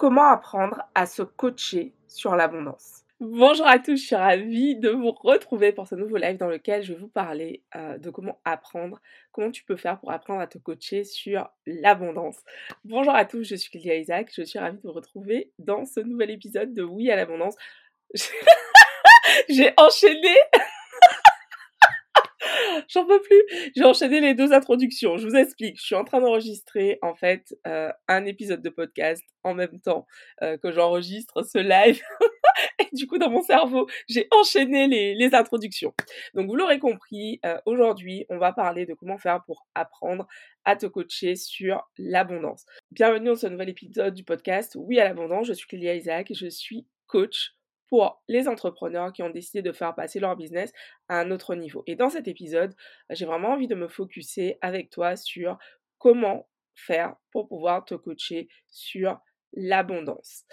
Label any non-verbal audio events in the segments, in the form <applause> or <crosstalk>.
Comment apprendre à se coacher sur l'abondance? Bonjour à tous, je suis ravie de vous retrouver pour ce nouveau live dans lequel je vais vous parler euh, de comment apprendre, comment tu peux faire pour apprendre à te coacher sur l'abondance. Bonjour à tous, je suis Clélia Isaac, je suis ravie de vous retrouver dans ce nouvel épisode de Oui à l'abondance. <laughs> J'ai enchaîné J'en peux plus. J'ai enchaîné les deux introductions. Je vous explique. Je suis en train d'enregistrer en fait euh, un épisode de podcast en même temps euh, que j'enregistre ce live. <laughs> Et du coup, dans mon cerveau, j'ai enchaîné les, introductions. Donc, vous l'aurez compris, euh, aujourd'hui, on va parler de comment faire pour apprendre à te coacher sur l'abondance. Bienvenue dans ce nouvel épisode du podcast Oui à l'abondance. Je suis Clélia Isaac et je suis coach pour les entrepreneurs qui ont décidé de faire passer leur business à un autre niveau. Et dans cet épisode, j'ai vraiment envie de me focuser avec toi sur comment faire pour pouvoir te coacher sur l'abondance.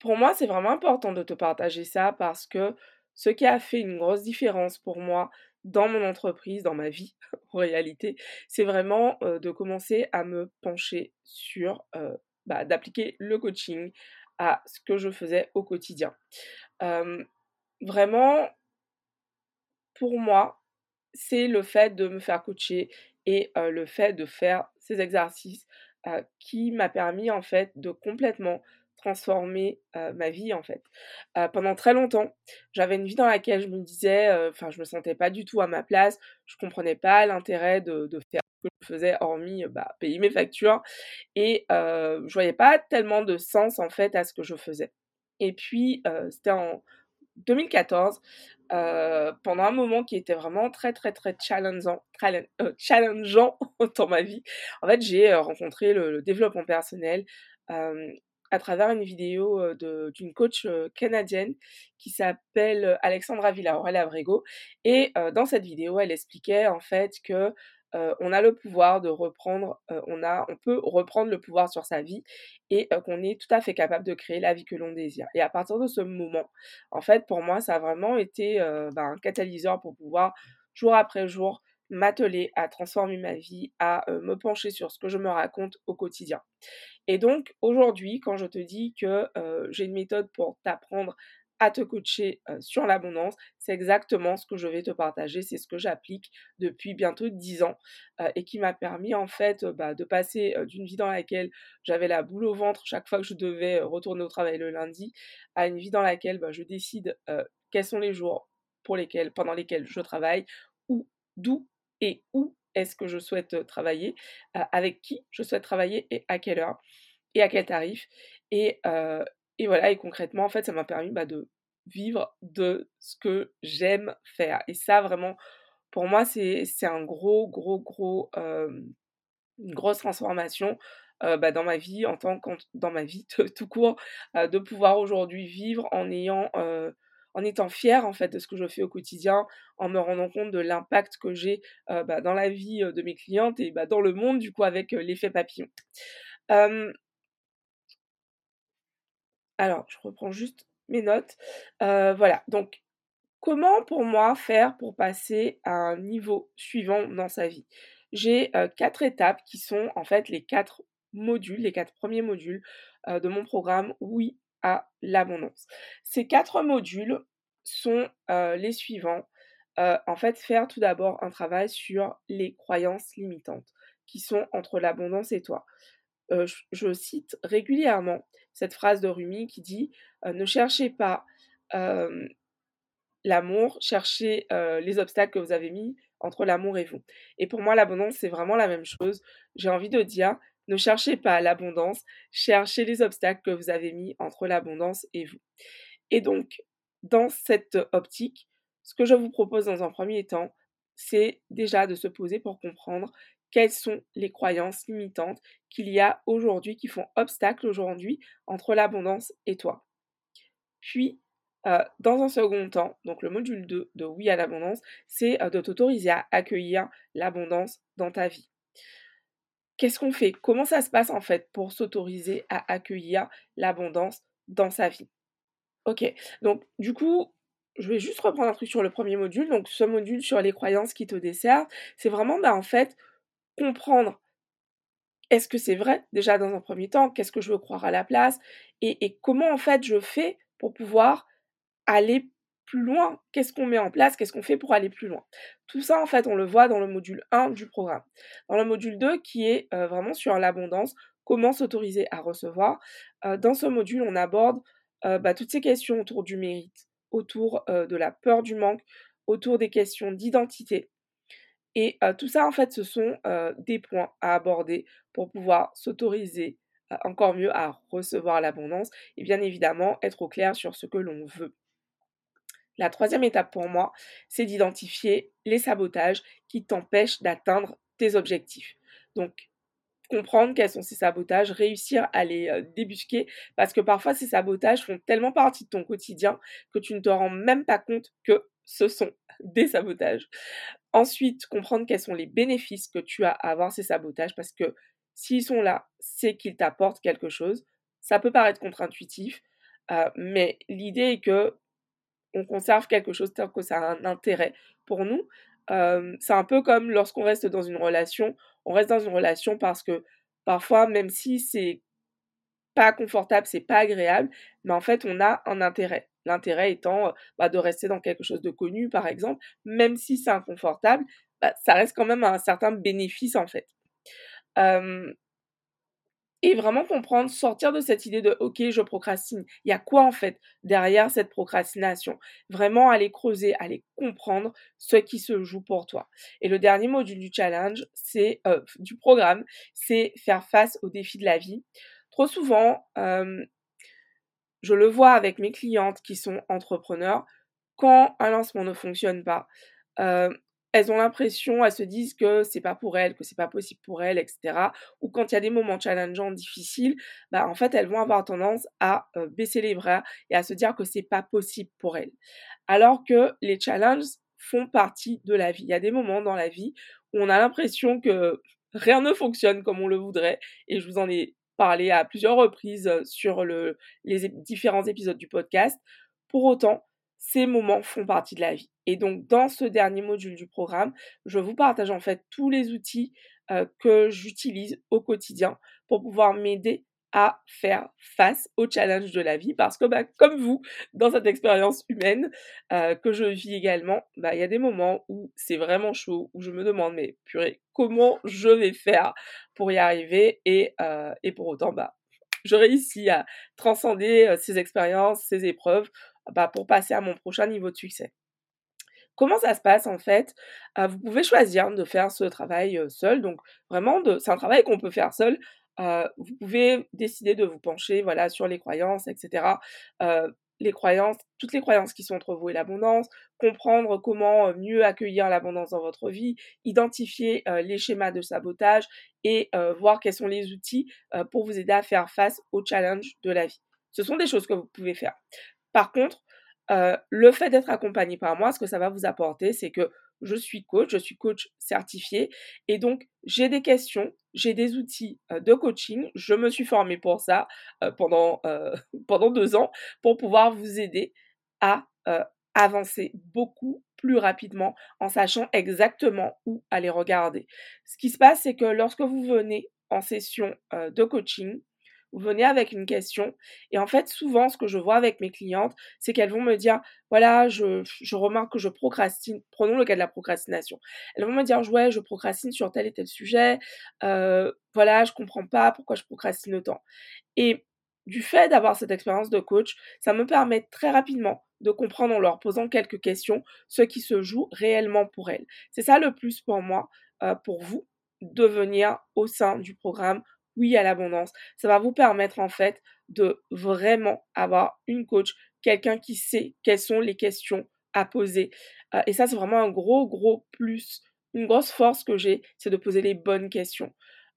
pour moi, c'est vraiment important de te partager ça parce que ce qui a fait une grosse différence pour moi dans mon entreprise, dans ma vie <laughs> en réalité, c'est vraiment de commencer à me pencher sur, bah, d'appliquer le coaching ce que je faisais au quotidien. vraiment, pour moi, c'est le fait de me faire coacher et le fait de faire ces exercices qui m'a permis en fait de complètement transformer ma vie en fait. pendant très longtemps, j'avais une vie dans laquelle je me disais, enfin je me sentais pas du tout à ma place, je comprenais pas l'intérêt de, faire que je faisais hormis bah, payer mes factures et je voyais pas tellement de sens en fait à ce que je faisais. Et puis c'était en 2014, pendant un moment qui était vraiment très très très challengeant, challengeant <laughs> dans ma vie. En fait, j'ai rencontré le, développement personnel à travers une vidéo d'une coach canadienne qui s'appelle Alexandra Villaorel Abrego. Et dans cette vidéo, elle expliquait en fait que on a le pouvoir de reprendre, on, a, on peut reprendre le pouvoir sur sa vie et qu'on est tout à fait capable de créer la vie que l'on désire. Et à partir de ce moment, en fait, pour moi, ça a vraiment été ben, un catalyseur pour pouvoir, jour après jour, m'atteler à transformer ma vie, à me pencher sur ce que je me raconte au quotidien. Et donc aujourd'hui, quand je te dis que j'ai une méthode pour t'apprendre à te coacher sur l'abondance, c'est exactement ce que je vais te partager, c'est ce que j'applique depuis bientôt 10 ans et qui m'a permis en fait bah, de passer d'une vie dans laquelle j'avais la boule au ventre chaque fois que je devais retourner au travail le lundi à une vie dans laquelle bah, je décide quels sont les jours pour lesquels, pendant lesquels je travaille, ou d'où et où est-ce que je souhaite travailler, avec qui je souhaite travailler et à quelle heure et à quel tarif. Et, et voilà, et concrètement, en fait, ça m'a permis bah, de vivre de ce que j'aime faire. Et ça, vraiment, pour moi, c'est un gros, gros, gros, une grosse transformation bah, dans ma vie, en tant que dans ma vie <laughs> tout court, de pouvoir aujourd'hui vivre en ayant en étant fière en fait de ce que je fais au quotidien, en me rendant compte de l'impact que j'ai bah, dans la vie de mes clientes et dans le monde du coup avec l'effet papillon. Alors, je reprends juste mes notes. voilà, donc comment pour moi faire pour passer à un niveau suivant dans sa vie? J'ai quatre étapes qui sont en fait les quatre modules, les quatre premiers modules de mon programme Oui à l'abondance. Ces quatre modules sont les suivants. en fait, faire tout d'abord un travail sur les croyances limitantes qui sont entre l'abondance et toi. Je, cite régulièrement cette phrase de Rumi qui dit Ne cherchez pas l'amour, cherchez les obstacles que vous avez mis entre l'amour et vous. Et pour moi, l'abondance, c'est vraiment la même chose. J'ai envie de dire, ne cherchez pas l'abondance, cherchez les obstacles que vous avez mis entre l'abondance et vous. Et donc, dans cette optique, ce que je vous propose dans un premier temps, c'est déjà de se poser pour comprendre quelles sont les croyances limitantes qu'il y a aujourd'hui qui font obstacle aujourd'hui entre l'abondance et toi? Puis, euh, dans un second temps, donc le module 2 de Oui à l'abondance, c'est euh, de t'autoriser à accueillir l'abondance dans ta vie qu'est-ce qu'on fait? Comment ça se passe en fait pour s'autoriser à accueillir l'abondance dans sa vie? Ok, donc du coup, je vais juste reprendre un truc sur le premier module. Donc ce module sur les croyances qui te desservent, c'est vraiment bah, en fait comprendre est-ce que c'est vrai déjà dans un premier temps Qu'est-ce que je veux croire à la place et, comment en fait je fais pour pouvoir aller plus loin? Qu'est-ce qu'on met en place? Qu'est-ce qu'on fait pour aller plus loin? Tout ça en fait on le voit dans le module 1 du programme. Dans le module 2 qui est vraiment sur l'abondance, comment s'autoriser à recevoir, dans ce module on aborde bah, toutes ces questions autour du mérite, autour de la peur du manque, autour des questions d'identité. Et tout ça, en fait, ce sont des points à aborder pour pouvoir s'autoriser encore mieux à recevoir l'abondance et bien évidemment être au clair sur ce que l'on veut. La troisième étape pour moi, c'est d'identifier les sabotages qui t'empêchent d'atteindre tes objectifs. Donc, comprendre quels sont ces sabotages, réussir à les débusquer, parce que parfois ces sabotages font tellement partie de ton quotidien que tu ne te rends même pas compte que ce sont <laughs> des sabotages. Ensuite, comprendre quels sont les bénéfices que tu as à avoir ces sabotages, parce que s'ils sont là, c'est qu'ils t'apportent quelque chose. Ça peut paraître contre-intuitif, mais l'idée est que on conserve quelque chose tant que ça a un intérêt pour nous. c'est un peu comme lorsqu'on reste dans une relation, on reste dans une relation parce que parfois, même si c'est pas confortable, c'est pas agréable, mais en fait, on a un intérêt. L'intérêt étant bah, de rester dans quelque chose de connu, par exemple, même si c'est inconfortable, bah, ça reste quand même un certain bénéfice, en fait et vraiment comprendre, sortir de cette idée de ok, je procrastine. Il y a quoi en fait derrière cette procrastination? Vraiment aller creuser, aller comprendre ce qui se joue pour toi. Et le dernier module du challenge, c'est euh, du programme, c'est faire face aux défis de la vie. Trop souvent, je le vois avec mes clientes qui sont entrepreneurs, quand un lancement ne fonctionne pas, elles ont l'impression, elles se disent que c'est pas pour elles, que c'est pas possible pour elles, etc. Ou quand il y a des moments challengeants, difficiles, bah en fait elles vont avoir tendance à euh, baisser les bras et à se dire que c'est pas possible pour elles. Alors que les challenges font partie de la vie. Il y a des moments dans la vie où on a l'impression que rien ne fonctionne comme on le voudrait et je vous en ai à plusieurs reprises euh, sur le, les différents épisodes du podcast. Pour autant, ces moments font partie de la vie. Et donc, dans ce dernier module du programme, je vous partage en fait tous les outils euh, que j'utilise au quotidien pour pouvoir m'aider à faire face aux challenges de la vie parce que bah, comme vous dans cette expérience humaine euh, que je vis également bah, il y a des moments où c'est vraiment chaud où je me demande mais purée comment je vais faire pour y arriver et, euh, et pour autant bah je réussis à transcender ces expériences ces épreuves bah, pour passer à mon prochain niveau de succès. Comment ça se passe en fait? Euh, Vous pouvez choisir de faire ce travail seul, donc vraiment c'est un travail qu'on peut faire seul. Euh, vous pouvez décider de vous pencher voilà sur les croyances, etc. Euh, les croyances, toutes les croyances qui sont entre vous et l'abondance, comprendre comment mieux accueillir l'abondance dans votre vie, identifier les schémas de sabotage et voir quels sont les outils pour vous aider à faire face aux challenges de la vie. Ce sont des choses que vous pouvez faire. Par contre, euh, le fait d'être accompagné par moi, ce que ça va vous apporter, c'est que je suis coach, je suis coach certifié et donc j'ai des questions, j'ai des outils euh, de coaching. Je me suis formée pour ça euh, pendant, <laughs> pendant deux ans pour pouvoir vous aider à avancer beaucoup plus rapidement en sachant exactement où aller regarder. Ce qui se passe, c'est que lorsque vous venez en session de coaching, vous venez avec une question. Et en fait, souvent, ce que je vois avec mes clientes, c'est qu'elles vont me dire, voilà, je, remarque que je procrastine. Prenons le cas de la procrastination. Elles vont me dire, ouais, je procrastine sur tel et tel sujet. Euh, voilà, je comprends pas pourquoi je procrastine autant. Et du fait d'avoir cette expérience de coach, ça me permet très rapidement de comprendre en leur posant quelques questions ce qui se joue réellement pour elles. C'est ça le plus pour moi, euh, pour vous, de venir au sein du programme oui à l'abondance. Ça va vous permettre en fait de vraiment avoir une coach, quelqu'un qui sait quelles sont les questions à poser. Euh, et ça, c'est vraiment un gros, gros plus. Une grosse force que j'ai, c'est de poser les bonnes questions.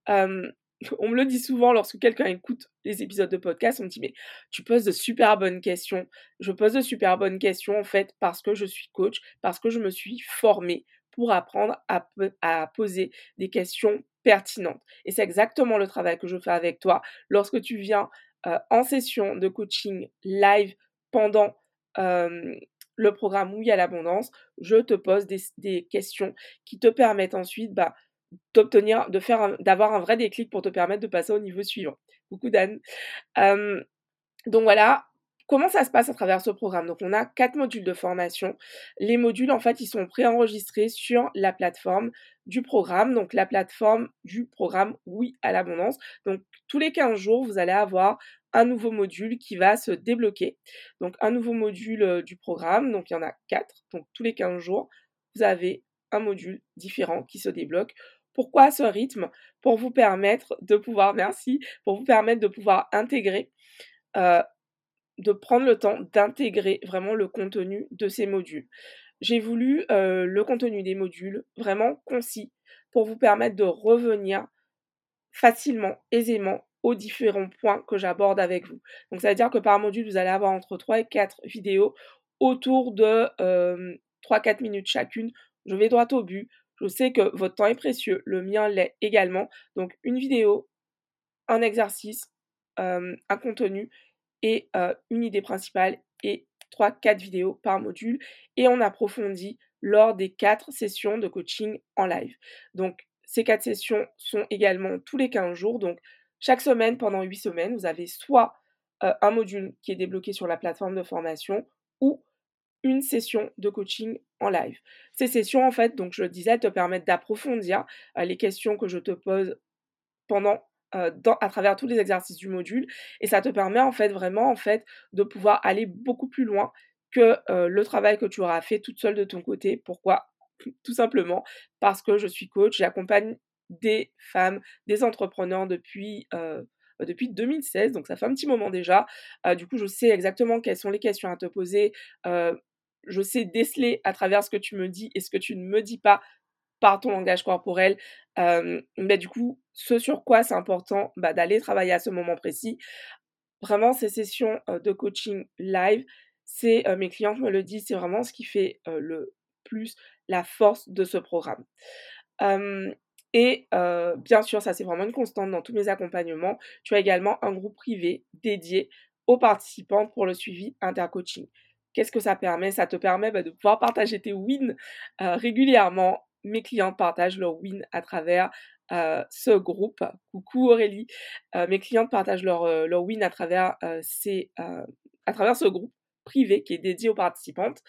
<laughs> on me le dit souvent lorsque quelqu'un écoute les épisodes de podcast, on me dit mais tu poses de super bonnes questions. Je pose de super bonnes questions en fait parce que je suis coach, parce que je me suis formée pour apprendre à, poser des questions pertinente. Et c'est exactement le travail que je fais avec toi lorsque tu viens euh, en session de coaching live pendant le programme où il y a l'abondance. Je te pose des, questions qui te permettent ensuite bah, d'obtenir, de faire, d'avoir un vrai déclic pour te permettre de passer au niveau suivant. Coucou Dan. donc voilà, Comment ça se passe à travers ce programme? Donc on a quatre modules de formation. Les modules en fait ils sont préenregistrés sur la plateforme du programme, donc la plateforme du programme Oui à l'abondance. Donc tous les 15 jours vous allez avoir un nouveau module qui va se débloquer. Donc un nouveau module euh, du programme, donc il y en a quatre. Donc tous les 15 jours vous avez un module différent qui se débloque. Pourquoi ce rythme? Pour vous permettre de pouvoir, merci, pour vous permettre de pouvoir intégrer euh, de prendre le temps d'intégrer vraiment le contenu de ces modules. J'ai voulu euh, le contenu des modules vraiment concis pour vous permettre de revenir facilement, aisément aux différents points que j'aborde avec vous. Donc ça veut dire que par module, vous allez avoir entre 3 et 4 vidéos autour de 3-4 euh, minutes chacune. Je vais droit au but. Je sais que votre temps est précieux, le mien l'est également. Donc une vidéo, un exercice, euh, un contenu et une idée principale et 3-4 vidéos par module et on approfondit lors des 4 sessions de coaching en live. Donc ces 4 sessions sont également tous les 15 jours. Donc chaque semaine, pendant 8 semaines, vous avez soit un module qui est débloqué sur la plateforme de formation ou une session de coaching en live. Ces sessions, en fait, donc je le disais, te permettent d'approfondir les questions que je te pose pendant euh, à travers tous les exercices du module et ça te permet en fait vraiment en fait de pouvoir aller beaucoup plus loin que euh, le travail que tu auras fait toute seule de ton côté. Pourquoi? <laughs> Tout simplement parce que je suis coach, j'accompagne des femmes, des entrepreneurs depuis euh, depuis 2016, donc ça fait un petit moment déjà. du coup, je sais exactement quelles sont les questions à te poser. je sais déceler à travers ce que tu me dis et ce que tu ne me dis pas par ton langage corporel. mais du coup, ce sur quoi c'est important bah, d'aller travailler à ce moment précis. Vraiment, ces sessions de coaching live, c'est mes clientes me le disent, c'est vraiment ce qui fait le plus la force de ce programme. et bien sûr, ça c'est vraiment une constante dans tous mes accompagnements. Tu as également un groupe privé dédié aux participants pour le suivi intercoaching. Qu'est-ce que ça permet? Ça te permet bah, de pouvoir partager tes wins régulièrement mes clients partagent leur win à travers ce groupe. Coucou Aurélie. mes clientes partagent leur, leur win à travers, ces, à travers ce groupe privé qui est dédié aux participantes.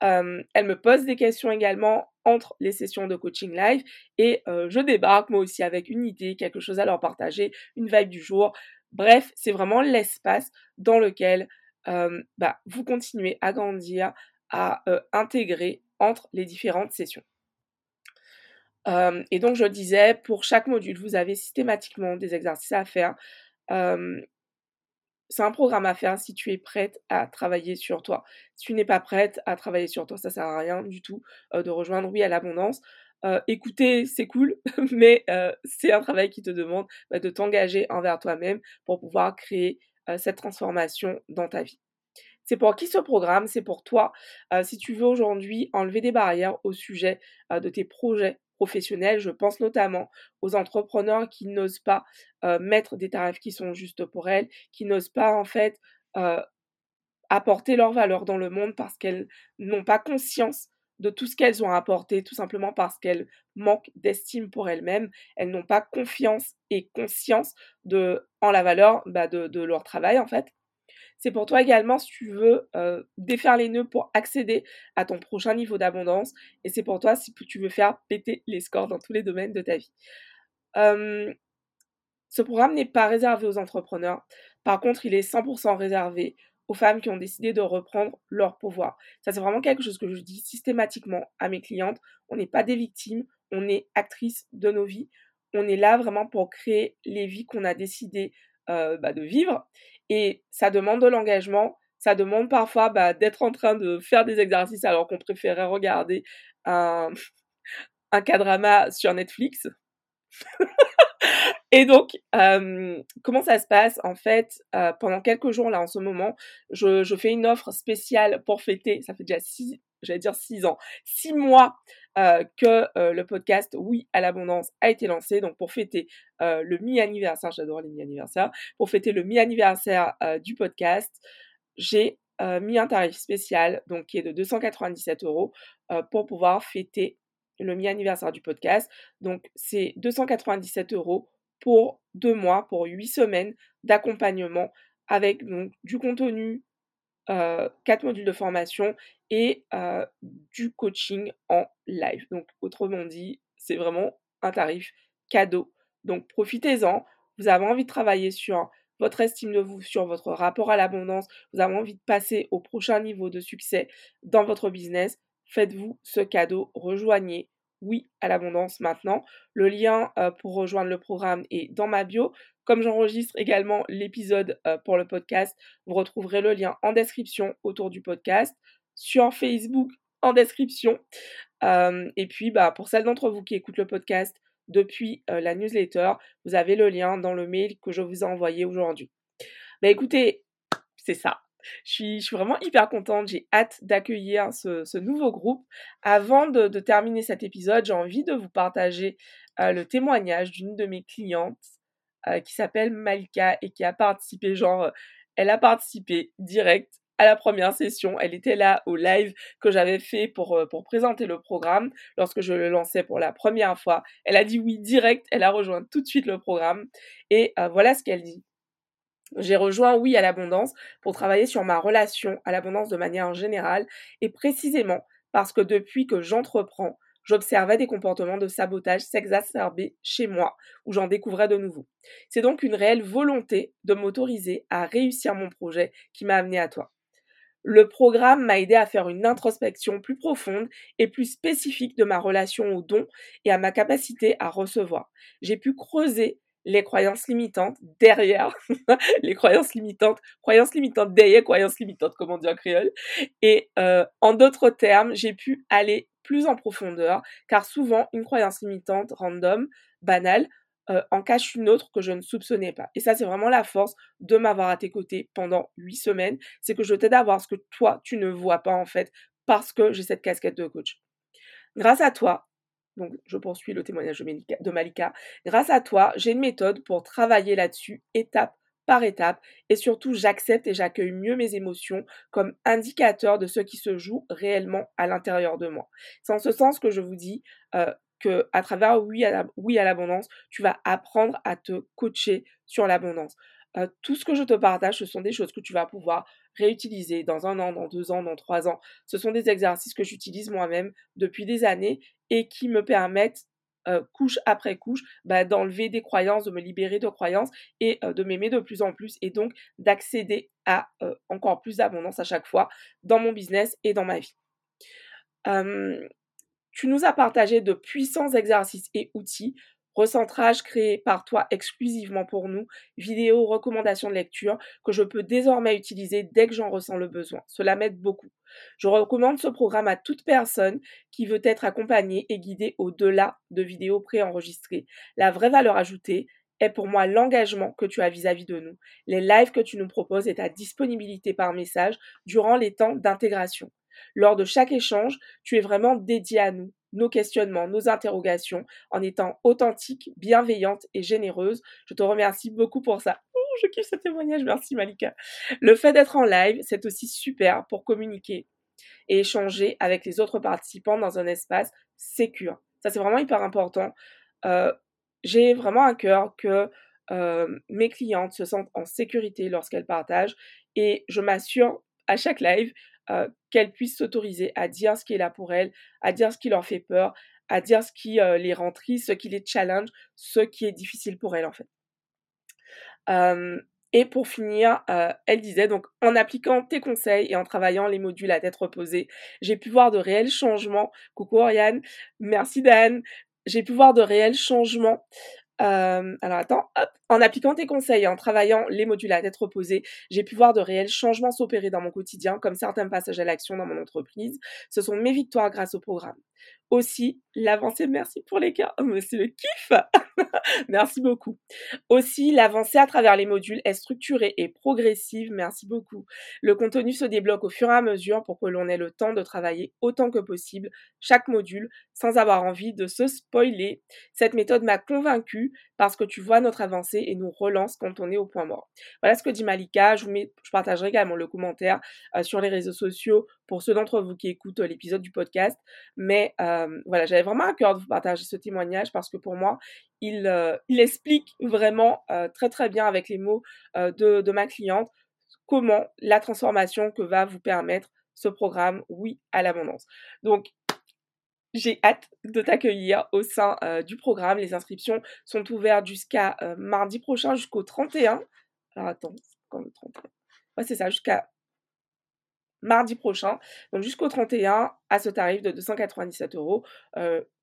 elles me posent des questions également entre les sessions de coaching live et je débarque moi aussi avec une idée, quelque chose à leur partager, une vibe du jour. Bref, c'est vraiment l'espace dans lequel bah, vous continuez à grandir, à intégrer entre les différentes sessions et donc je disais, pour chaque module, vous avez systématiquement des exercices à faire. c'est un programme à faire si tu es prête à travailler sur toi. Si tu n'es pas prête à travailler sur toi, ça sert à rien du tout de rejoindre Oui à l'abondance. écouter, c'est cool, <laughs> mais c'est un travail qui te demande bah, de t'engager envers toi-même pour pouvoir créer cette transformation dans ta vie. C'est pour qui ce programme? C'est pour toi. si tu veux aujourd'hui enlever des barrières au sujet de tes projets Je pense notamment aux entrepreneurs qui n'osent pas mettre des tarifs qui sont justes pour elles, qui n'osent pas en fait apporter leur valeur dans le monde parce qu'elles n'ont pas conscience de tout ce qu'elles ont apporté, tout simplement parce qu'elles manquent d'estime pour elles-mêmes, elles, n'ont pas confiance et conscience de, en la valeur bah, de leur travail en fait. C'est pour toi également si tu veux euh, défaire les nœuds pour accéder à ton prochain niveau d'abondance. Et c'est pour toi si tu veux faire péter les scores dans tous les domaines de ta vie. ce programme n'est pas réservé aux entrepreneurs. Par contre, il est 100% réservé aux femmes qui ont décidé de reprendre leur pouvoir. Ça, c'est vraiment quelque chose que je dis systématiquement à mes clientes. On n'est pas des victimes, on est actrices de nos vies. On est là vraiment pour créer les vies qu'on a décidé euh, bah, de vivre. Et ça demande de l'engagement, ça demande parfois bah, d'être en train de faire des exercices alors qu'on préférait regarder un, <laughs> un cadrama sur Netflix. <laughs> Et donc, comment ça se passe En fait, pendant quelques jours, là, en ce moment, je, je, fais une offre spéciale pour fêter, ça fait déjà six, j'allais dire six ans, six mois euh, que euh, le podcast Oui à l'abondance a été lancé. Donc pour fêter euh, le mi-anniversaire, j'adore les mi-anniversaires, pour fêter le mi-anniversaire du podcast, j'ai mis un tarif spécial, donc qui est de 297 euros, pour pouvoir fêter le mi-anniversaire du podcast. Donc c'est 297 euros pour deux mois, pour huit semaines d'accompagnement avec donc du contenu, quatre modules de formation et du coaching en live. Donc autrement dit, c'est vraiment un tarif cadeau. Donc profitez-en. Vous avez envie de travailler sur votre estime de vous, sur votre rapport à l'abondance, vous avez envie de passer au prochain niveau de succès dans votre business, faites-vous ce cadeau, rejoignez oui à l'abondance maintenant. Le lien pour rejoindre le programme est dans ma bio. Comme j'enregistre également l'épisode pour le podcast, vous retrouverez le lien en description autour du podcast, sur Facebook en description. Euh, et puis, bah, pour celles d'entre vous qui écoutent le podcast depuis la newsletter, vous avez le lien dans le mail que je vous ai envoyé aujourd'hui. Bah écoutez, c'est ça. Je suis, vraiment hyper contente, j'ai hâte d'accueillir ce, nouveau groupe. Avant de, terminer cet épisode, j'ai envie de vous partager euh, le témoignage d'une de mes clientes euh, qui s'appelle Malika et qui a participé, genre, elle a participé direct à la première session. Elle était là au live que j'avais fait pour, euh, pour présenter le programme lorsque je le lançais pour la première fois. Elle a dit oui direct, elle a rejoint tout de suite le programme et voilà ce qu'elle dit. J'ai rejoint Oui à l'abondance pour travailler sur ma relation à l'abondance de manière générale et précisément parce que depuis que j'entreprends, j'observais des comportements de sabotage s'exacerber chez moi, où j'en découvrais de nouveaux. C'est donc une réelle volonté de m'autoriser à réussir mon projet qui m'a amené à toi. Le programme m'a aidé à faire une introspection plus profonde et plus spécifique de ma relation au don et à ma capacité à recevoir. J'ai pu creuser les croyances limitantes derrière <laughs> les croyances limitantes, croyances limitantes derrière croyances limitantes, comme on dit en créole. Et euh, en d'autres termes, j'ai pu aller plus en profondeur, car souvent une croyance limitante random, banale, euh, en cache une autre que je ne soupçonnais pas. Et ça, c'est vraiment la force de m'avoir à tes côtés pendant huit semaines, c'est que je t'aide à voir ce que toi, tu ne vois pas en fait, parce que j'ai cette casquette de coach. Grâce à toi, donc je poursuis le témoignage de Malika. Grâce à toi, j'ai une méthode pour travailler là-dessus, étape par étape, et surtout j'accepte et j'accueille mieux mes émotions comme indicateur de ce qui se joue réellement à l'intérieur de moi. C'est en ce sens que je vous dis euh, à travers oui à l'abondance, tu vas apprendre à te coacher sur l'abondance. Euh, tout ce que je te partage, ce sont des choses que tu vas pouvoir réutiliser dans un an, dans deux ans, dans trois ans. Ce sont des exercices que j'utilise moi-même depuis des années et qui me permettent euh, couche après couche, bah, d'enlever des croyances, de me libérer de croyances et euh, de m'aimer de plus en plus et donc d'accéder à encore plus d'abondance à chaque fois dans mon business et dans ma vie. Tu nous as partagé de puissants exercices et outils recentrage créé par toi exclusivement pour nous, vidéo, recommandations de lecture que je peux désormais utiliser dès que j'en ressens le besoin. Cela m'aide beaucoup. Je recommande ce programme à toute personne qui veut être accompagnée et guidée au-delà de vidéos préenregistrées. La vraie valeur ajoutée est pour moi l'engagement que tu as vis-à-vis de nous, les lives que tu nous proposes et ta disponibilité par message durant les temps d'intégration. Lors de chaque échange, tu es vraiment dédié à nous, nos questionnements, nos interrogations, en étant authentique, bienveillante et généreuse. Je te remercie beaucoup pour ça. Je kiffe ce témoignage, merci Malika. Le fait d'être en live, c'est aussi super pour communiquer et échanger avec les autres participants dans un espace sécure. Ça, c'est vraiment hyper important. Euh, j'ai vraiment un cœur que euh, mes clientes se sentent en sécurité lorsqu'elles partagent et je m'assure à chaque live euh, puissent s'autoriser à dire ce qui est là pour elles, à dire ce qui leur fait peur, à dire ce qui euh, les rend tristes, ce qui les challenge, ce qui est difficile pour elles en fait. et pour finir, euh, elle disait donc en appliquant tes conseils et en travaillant les modules à tête reposée, j'ai pu voir de réels changements. Coucou Oriane, merci Dan. J'ai pu voir de réels changements euh, alors attends, hop. En appliquant tes conseils en travaillant les modules à tête reposée, j'ai pu voir de réels changements s'opérer dans mon quotidien, comme certains passages à l'action dans mon entreprise. Ce sont mes victoires grâce au programme. Aussi, l'avancée, merci pour les cas, oh, c'est le kiff <laughs> Merci beaucoup. Aussi, l'avancée à travers les modules est structurée et progressive, merci beaucoup. Le contenu se débloque au fur et à mesure pour que l'on ait le temps de travailler autant que possible chaque module sans avoir envie de se spoiler. Cette méthode m'a convaincue parce que tu vois notre avancée et nous relance quand on est au point mort. Voilà ce que dit Malika. Je, partagerai également le commentaire euh, sur les réseaux sociaux pour ceux d'entre vous qui écoutent l'épisode du podcast. Mais voilà, j'avais vraiment à cœur de vous partager ce témoignage parce que pour moi, il, il explique vraiment très très bien avec les mots de, de ma cliente comment la transformation que va vous permettre ce programme Oui à l'abondance. Donc, j'ai hâte de t'accueillir au sein du programme. Les inscriptions sont ouvertes jusqu'à mardi prochain, jusqu'au 31. Alors attends, quand le 31 Ouais, c'est ça, jusqu'à mardi prochain, donc jusqu'au 31 à ce tarif de 297 euros.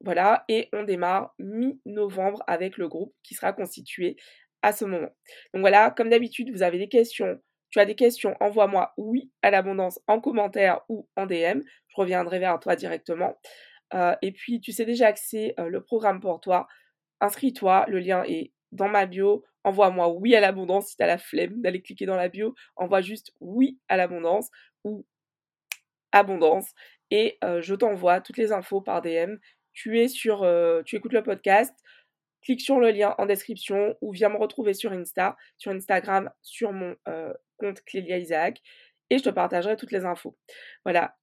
voilà, et on démarre mi-novembre avec le groupe qui sera constitué à ce moment. Donc voilà, comme d'habitude, vous avez des questions, tu as des questions, envoie-moi oui à l'abondance en commentaire ou en DM. Je reviendrai vers toi directement. Euh, et puis, tu sais déjà c'est euh, le programme pour toi. Inscris-toi, le lien est dans ma bio. Envoie-moi oui à l'abondance si tu as la flemme d'aller cliquer dans la bio. Envoie juste oui à l'abondance ou abondance et je t'envoie toutes les infos par DM. Tu es sur, écoutes le podcast, clique sur le lien en description ou viens me retrouver sur Insta, sur Instagram, sur mon compte Clélia Isaac et je te partagerai toutes les infos. Voilà,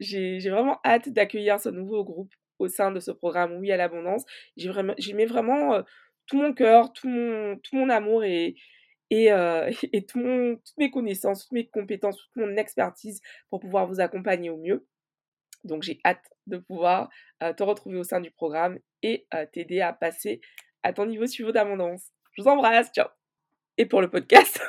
j'ai vraiment hâte d'accueillir ce nouveau groupe au sein de ce programme Oui à l'abondance. J'y mets vraiment tout mon cœur, tout tout mon amour et, et, euh, <laughs> toutes mes connaissances, toutes mes compétences, toute mon expertise pour pouvoir vous accompagner au mieux. Donc j'ai hâte de pouvoir te retrouver au sein du programme et t'aider à passer à ton niveau suivant d'abondance. Je vous embrasse, ciao Et pour le podcast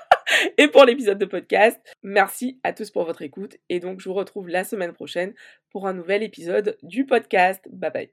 <laughs> et pour l'épisode de podcast. Merci à tous pour votre écoute et donc je vous retrouve la semaine prochaine pour un nouvel épisode du podcast. Bye bye.